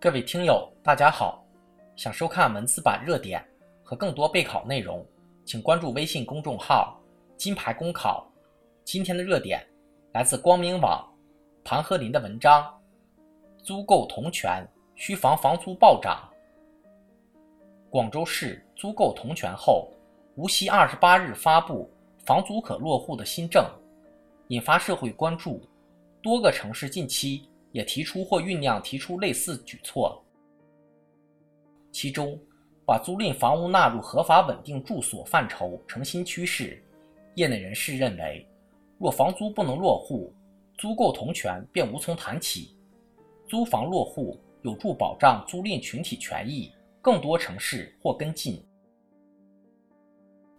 各位听友，大家好！想收看文字版热点和更多备考内容，请关注微信公众号“金牌公考”。今天的热点来自光明网庞鹤林的文章：租购同权需防房租暴涨。广州市租购同权后，无锡二十八日发布房租可落户的新政，引发社会关注。多个城市近期。也提出或酝酿提出类似举措，其中把租赁房屋纳入合法稳定住所范畴成新趋势。业内人士认为，若房租不能落户，租购同权便无从谈起。租房落户有助保障租赁群体权益，更多城市或跟进。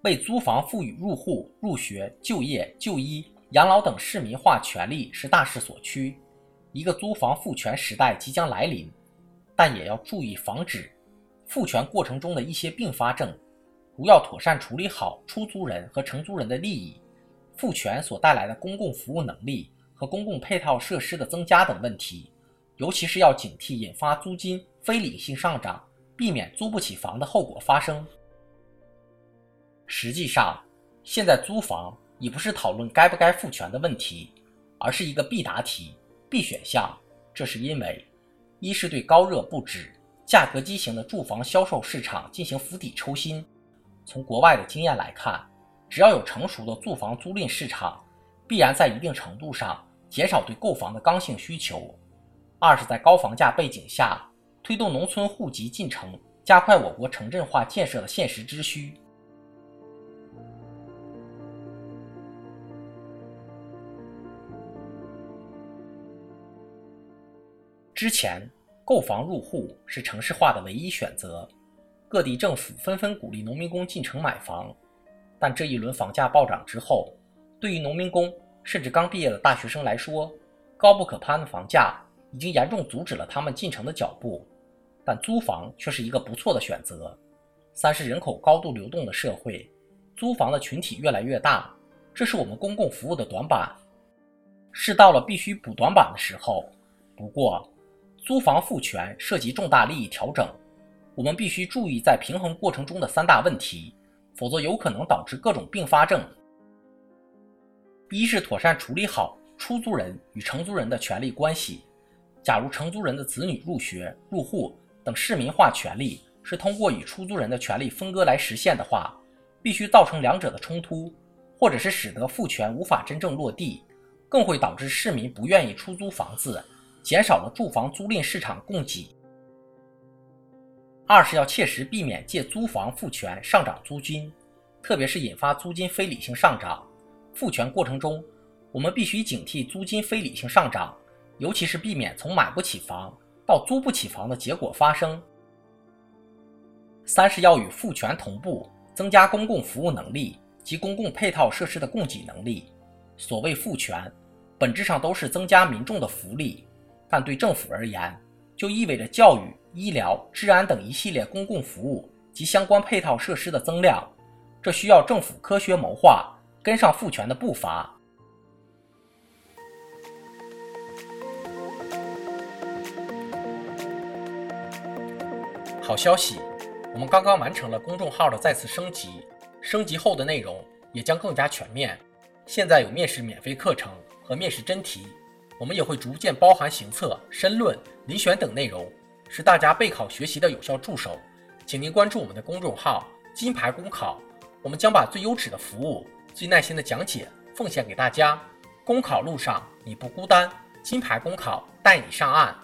为租房赋予入户、入学、就业、就医、养老等市民化权利是大势所趋。一个租房赋权时代即将来临，但也要注意防止赋权过程中的一些并发症，如要妥善处理好出租人和承租人的利益、赋权所带来的公共服务能力和公共配套设施的增加等问题，尤其是要警惕引发租金非理性上涨，避免租不起房的后果发生。实际上，现在租房已不是讨论该不该赋权的问题，而是一个必答题。B 选项，这是因为，一是对高热不止、价格畸形的住房销售市场进行釜底抽薪。从国外的经验来看，只要有成熟的住房租赁市场，必然在一定程度上减少对购房的刚性需求。二是，在高房价背景下，推动农村户籍进城，加快我国城镇化建设的现实之需。之前购房入户是城市化的唯一选择，各地政府纷纷鼓励农民工进城买房。但这一轮房价暴涨之后，对于农民工甚至刚毕业的大学生来说，高不可攀的房价已经严重阻止了他们进城的脚步。但租房却是一个不错的选择。三是人口高度流动的社会，租房的群体越来越大，这是我们公共服务的短板，是到了必须补短板的时候。不过，租房赋权涉及重大利益调整，我们必须注意在平衡过程中的三大问题，否则有可能导致各种并发症。一是妥善处理好出租人与承租人的权利关系。假如承租人的子女入学、入户等市民化权利是通过与出租人的权利分割来实现的话，必须造成两者的冲突，或者是使得赋权无法真正落地，更会导致市民不愿意出租房子。减少了住房租赁市场供给。二是要切实避免借租房赋权上涨租金，特别是引发租金非理性上涨。赋权过程中，我们必须警惕租金非理性上涨，尤其是避免从买不起房到租不起房的结果发生。三是要与赋权同步，增加公共服务能力及公共配套设施的供给能力。所谓赋权，本质上都是增加民众的福利。但对政府而言，就意味着教育、医疗、治安等一系列公共服务及相关配套设施的增量，这需要政府科学谋划，跟上赋权的步伐。好消息，我们刚刚完成了公众号的再次升级，升级后的内容也将更加全面。现在有面试免费课程和面试真题。我们也会逐渐包含行测、申论、遴选等内容，是大家备考学习的有效助手。请您关注我们的公众号“金牌公考”，我们将把最优质的服务、最耐心的讲解奉献给大家。公考路上你不孤单，金牌公考带你上岸。